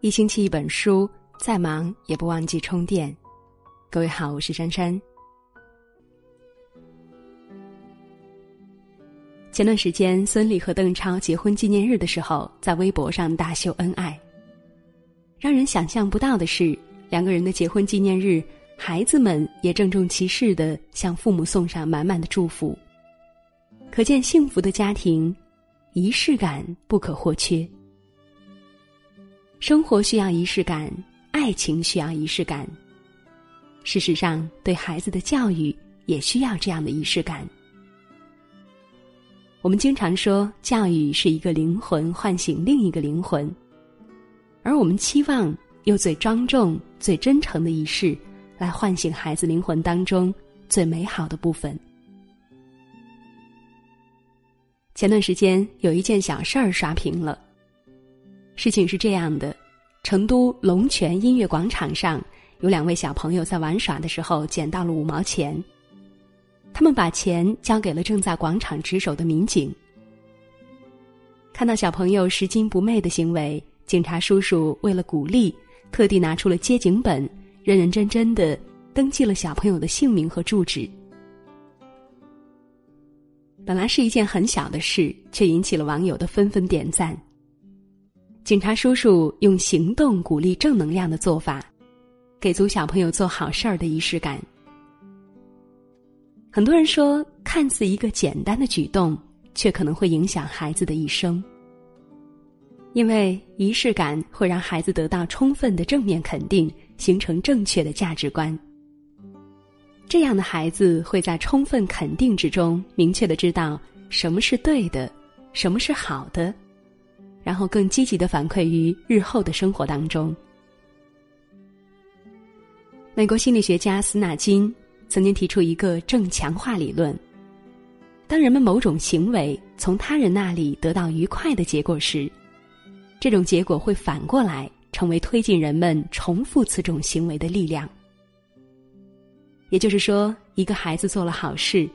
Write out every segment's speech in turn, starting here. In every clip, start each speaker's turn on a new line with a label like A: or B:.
A: 一星期一本书，再忙也不忘记充电。各位好，我是珊珊。前段时间，孙俪和邓超结婚纪念日的时候，在微博上大秀恩爱。让人想象不到的是，两个人的结婚纪念日，孩子们也郑重其事的向父母送上满满的祝福。可见幸福的家庭，仪式感不可或缺。生活需要仪式感，爱情需要仪式感。事实上，对孩子的教育也需要这样的仪式感。我们经常说，教育是一个灵魂唤醒另一个灵魂，而我们期望用最庄重、最真诚的仪式，来唤醒孩子灵魂当中最美好的部分。前段时间有一件小事儿刷屏了。事情是这样的：成都龙泉音乐广场上有两位小朋友在玩耍的时候捡到了五毛钱，他们把钱交给了正在广场值守的民警。看到小朋友拾金不昧的行为，警察叔叔为了鼓励，特地拿出了接警本，认认真真的登记了小朋友的姓名和住址。本来是一件很小的事，却引起了网友的纷纷点赞。警察叔叔用行动鼓励正能量的做法，给足小朋友做好事儿的仪式感。很多人说，看似一个简单的举动，却可能会影响孩子的一生。因为仪式感会让孩子得到充分的正面肯定，形成正确的价值观。这样的孩子会在充分肯定之中，明确的知道什么是对的，什么是好的，然后更积极的反馈于日后的生活当中。美国心理学家斯纳金曾经提出一个正强化理论：当人们某种行为从他人那里得到愉快的结果时，这种结果会反过来成为推进人们重复此种行为的力量。也就是说，一个孩子做了好事，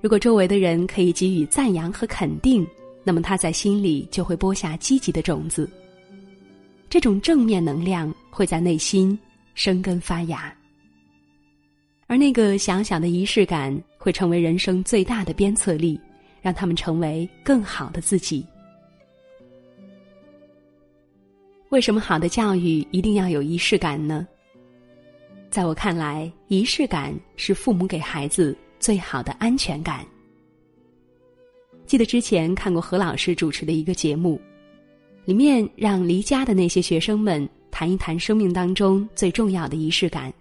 A: 如果周围的人可以给予赞扬和肯定，那么他在心里就会播下积极的种子。这种正面能量会在内心生根发芽，而那个小小的仪式感会成为人生最大的鞭策力，让他们成为更好的自己。为什么好的教育一定要有仪式感呢？在我看来，仪式感是父母给孩子最好的安全感。记得之前看过何老师主持的一个节目，里面让离家的那些学生们谈一谈生命当中最重要的仪式感。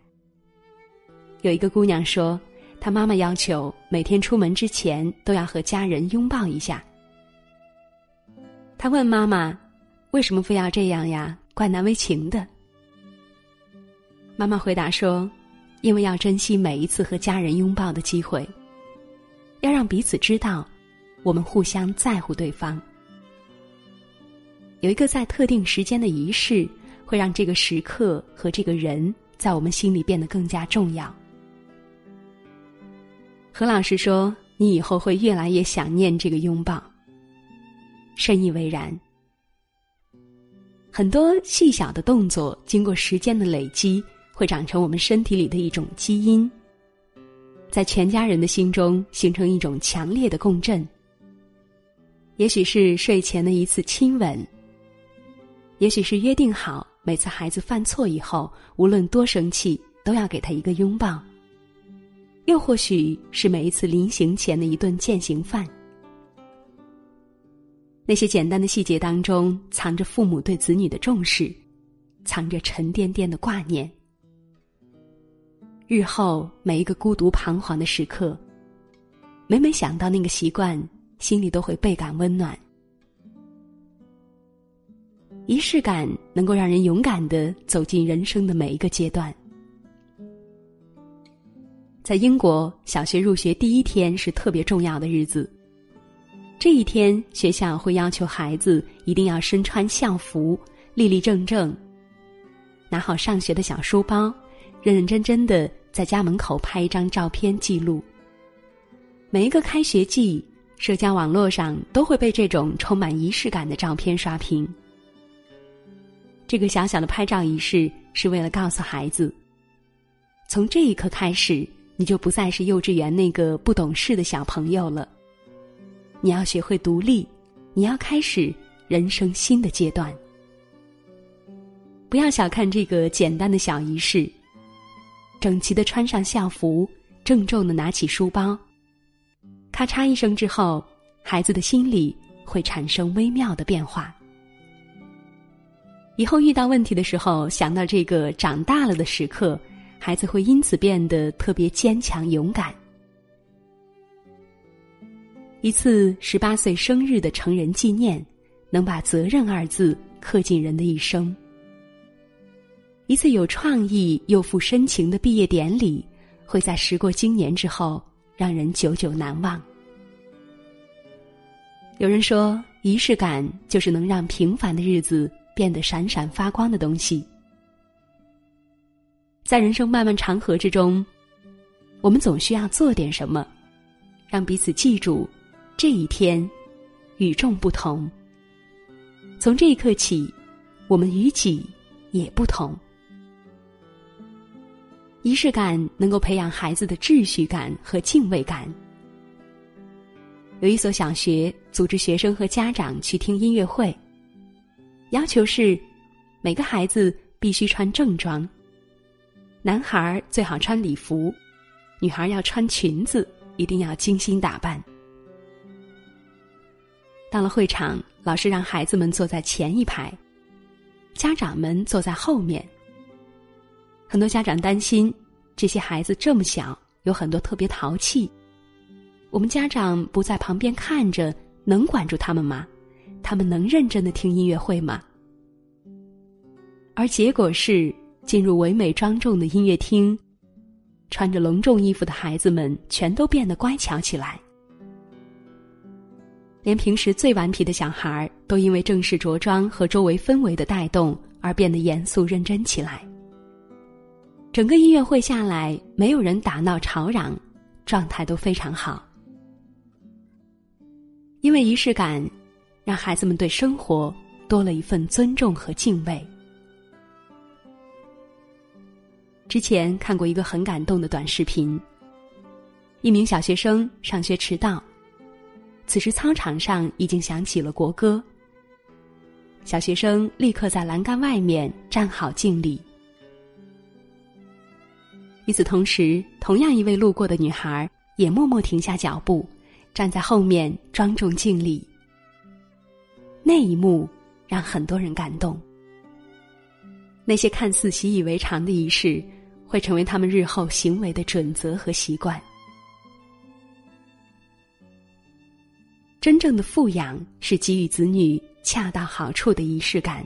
A: 有一个姑娘说，她妈妈要求每天出门之前都要和家人拥抱一下。她问妈妈：“为什么非要这样呀？怪难为情的。”妈妈回答说：“因为要珍惜每一次和家人拥抱的机会，要让彼此知道，我们互相在乎对方。有一个在特定时间的仪式，会让这个时刻和这个人在我们心里变得更加重要。”何老师说：“你以后会越来越想念这个拥抱。”深以为然。很多细小的动作，经过时间的累积。会长成我们身体里的一种基因，在全家人的心中形成一种强烈的共振。也许是睡前的一次亲吻，也许是约定好每次孩子犯错以后，无论多生气都要给他一个拥抱，又或许是每一次临行前的一顿践行饭。那些简单的细节当中，藏着父母对子女的重视，藏着沉甸甸的挂念。日后每一个孤独彷徨的时刻，每每想到那个习惯，心里都会倍感温暖。仪式感能够让人勇敢的走进人生的每一个阶段。在英国，小学入学第一天是特别重要的日子。这一天，学校会要求孩子一定要身穿校服，立立正正，拿好上学的小书包，认认真真的。在家门口拍一张照片记录。每一个开学季，社交网络上都会被这种充满仪式感的照片刷屏。这个小小的拍照仪式是为了告诉孩子，从这一刻开始，你就不再是幼稚园那个不懂事的小朋友了。你要学会独立，你要开始人生新的阶段。不要小看这个简单的小仪式，整齐的穿上校服，郑重的拿起书包，咔嚓一声之后，孩子的心里会产生微妙的变化。以后遇到问题的时候，想到这个长大了的时刻，孩子会因此变得特别坚强勇敢。一次十八岁生日的成人纪念，能把“责任”二字刻进人的一生；一次有创意又富深情的毕业典礼，会在时过经年之后让人久久难忘。有人说，仪式感就是能让平凡的日子。变得闪闪发光的东西，在人生漫漫长河之中，我们总需要做点什么，让彼此记住这一天与众不同。从这一刻起，我们与己也不同。仪式感能够培养孩子的秩序感和敬畏感。有一所小学组织学生和家长去听音乐会。要求是，每个孩子必须穿正装。男孩最好穿礼服，女孩要穿裙子，一定要精心打扮。到了会场，老师让孩子们坐在前一排，家长们坐在后面。很多家长担心，这些孩子这么小，有很多特别淘气，我们家长不在旁边看着，能管住他们吗？他们能认真的听音乐会吗？而结果是，进入唯美庄重的音乐厅，穿着隆重衣服的孩子们全都变得乖巧起来，连平时最顽皮的小孩都因为正式着装和周围氛围的带动而变得严肃认真起来。整个音乐会下来，没有人打闹吵嚷，状态都非常好，因为仪式感。让孩子们对生活多了一份尊重和敬畏。之前看过一个很感动的短视频，一名小学生上学迟到，此时操场上已经响起了国歌，小学生立刻在栏杆外面站好敬礼。与此同时，同样一位路过的女孩也默默停下脚步，站在后面庄重敬礼。那一幕让很多人感动。那些看似习以为常的仪式，会成为他们日后行为的准则和习惯。真正的富养是给予子女恰到好处的仪式感。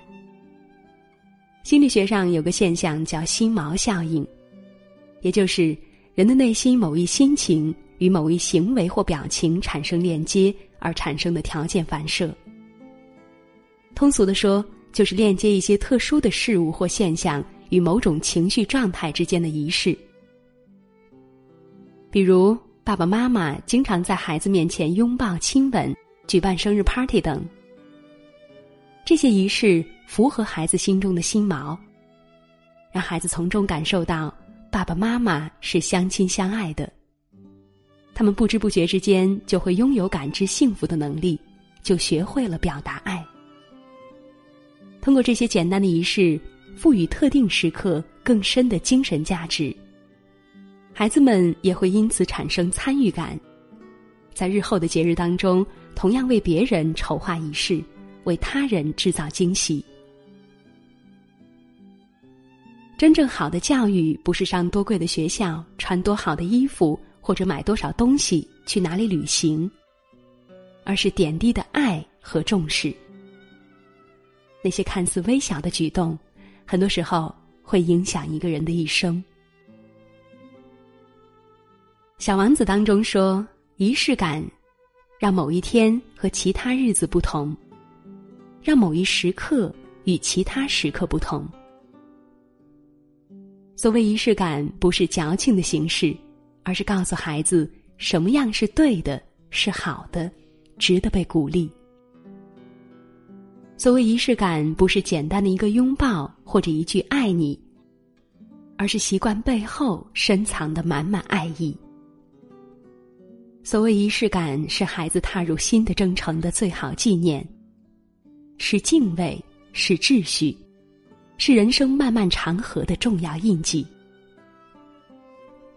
A: 心理学上有个现象叫“心锚效应”，也就是人的内心某一心情与某一行为或表情产生链接而产生的条件反射。通俗的说，就是链接一些特殊的事物或现象与某种情绪状态之间的仪式。比如，爸爸妈妈经常在孩子面前拥抱、亲吻，举办生日 party 等。这些仪式符合孩子心中的心锚，让孩子从中感受到爸爸妈妈是相亲相爱的。他们不知不觉之间就会拥有感知幸福的能力，就学会了表达爱。通过这些简单的仪式，赋予特定时刻更深的精神价值，孩子们也会因此产生参与感，在日后的节日当中，同样为别人筹划仪式，为他人制造惊喜。真正好的教育，不是上多贵的学校、穿多好的衣服或者买多少东西、去哪里旅行，而是点滴的爱和重视。那些看似微小的举动，很多时候会影响一个人的一生。小王子当中说：“仪式感，让某一天和其他日子不同，让某一时刻与其他时刻不同。”所谓仪式感，不是矫情的形式，而是告诉孩子什么样是对的，是好的，值得被鼓励。所谓仪式感，不是简单的一个拥抱或者一句“爱你”，而是习惯背后深藏的满满爱意。所谓仪式感，是孩子踏入新的征程的最好纪念，是敬畏，是秩序，是人生漫漫长河的重要印记，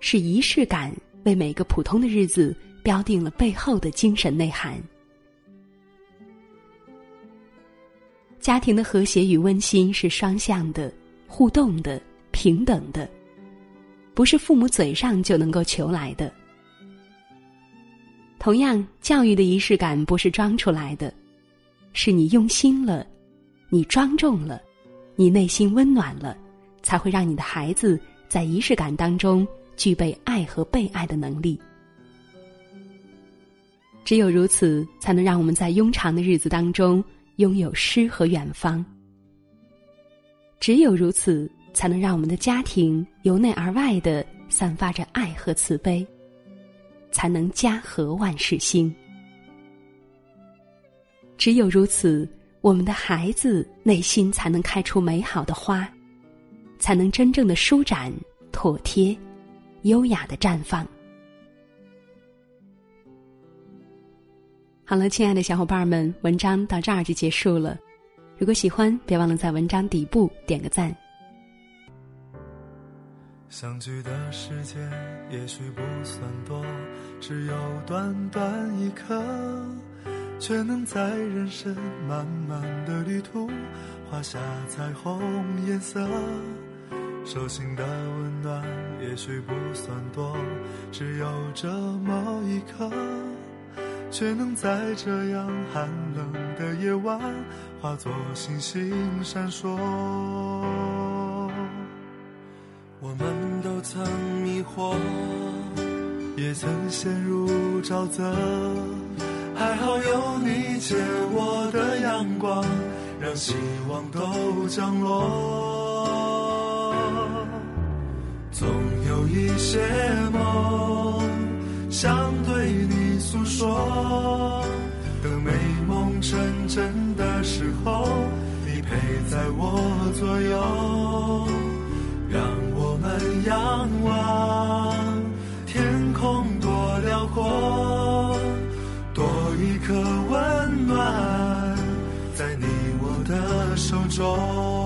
A: 是仪式感为每个普通的日子标定了背后的精神内涵。家庭的和谐与温馨是双向的、互动的、平等的，不是父母嘴上就能够求来的。同样，教育的仪式感不是装出来的，是你用心了，你庄重了，你内心温暖了，才会让你的孩子在仪式感当中具备爱和被爱的能力。只有如此，才能让我们在庸长的日子当中。拥有诗和远方，只有如此，才能让我们的家庭由内而外的散发着爱和慈悲，才能家和万事兴。只有如此，我们的孩子内心才能开出美好的花，才能真正的舒展、妥帖、优雅的绽放。好了，亲爱的小伙伴们，文章到这儿就结束了。如果喜欢，别忘了在文章底部点个赞。
B: 相聚的时间也许不算多，只有短短一刻，却能在人生漫漫的旅途画下彩虹颜色。手心的温暖也许不算多，只有这么一刻。却能在这样寒冷的夜晚，化作星星闪烁。我们都曾迷惑，也曾陷入沼泽，还好有你借我的阳光，让希望都降落。总有一些梦，想对你。诉说，等美梦成真的时候，你陪在我左右，让我们仰望天空多辽阔，多一颗温暖在你我的手中。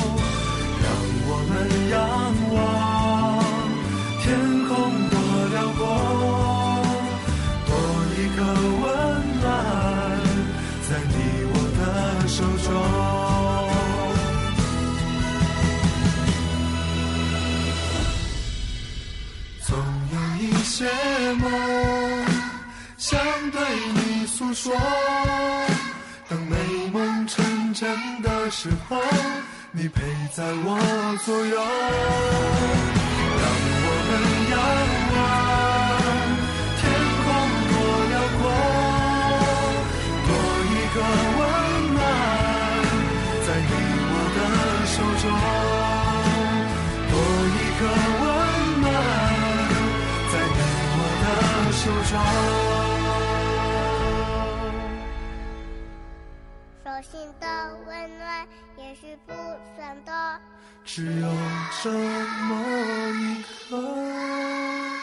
B: 仰望天空多辽阔，多一颗温暖在你我的手中。总有一些梦想对你诉说，等美梦成真的时候。你陪在我左右让我们仰望天空多辽阔多一个温暖在你我的
C: 手
B: 中多一个温暖在你我的手中。
C: 心的温暖也许不算多，
B: 只有这么一刻。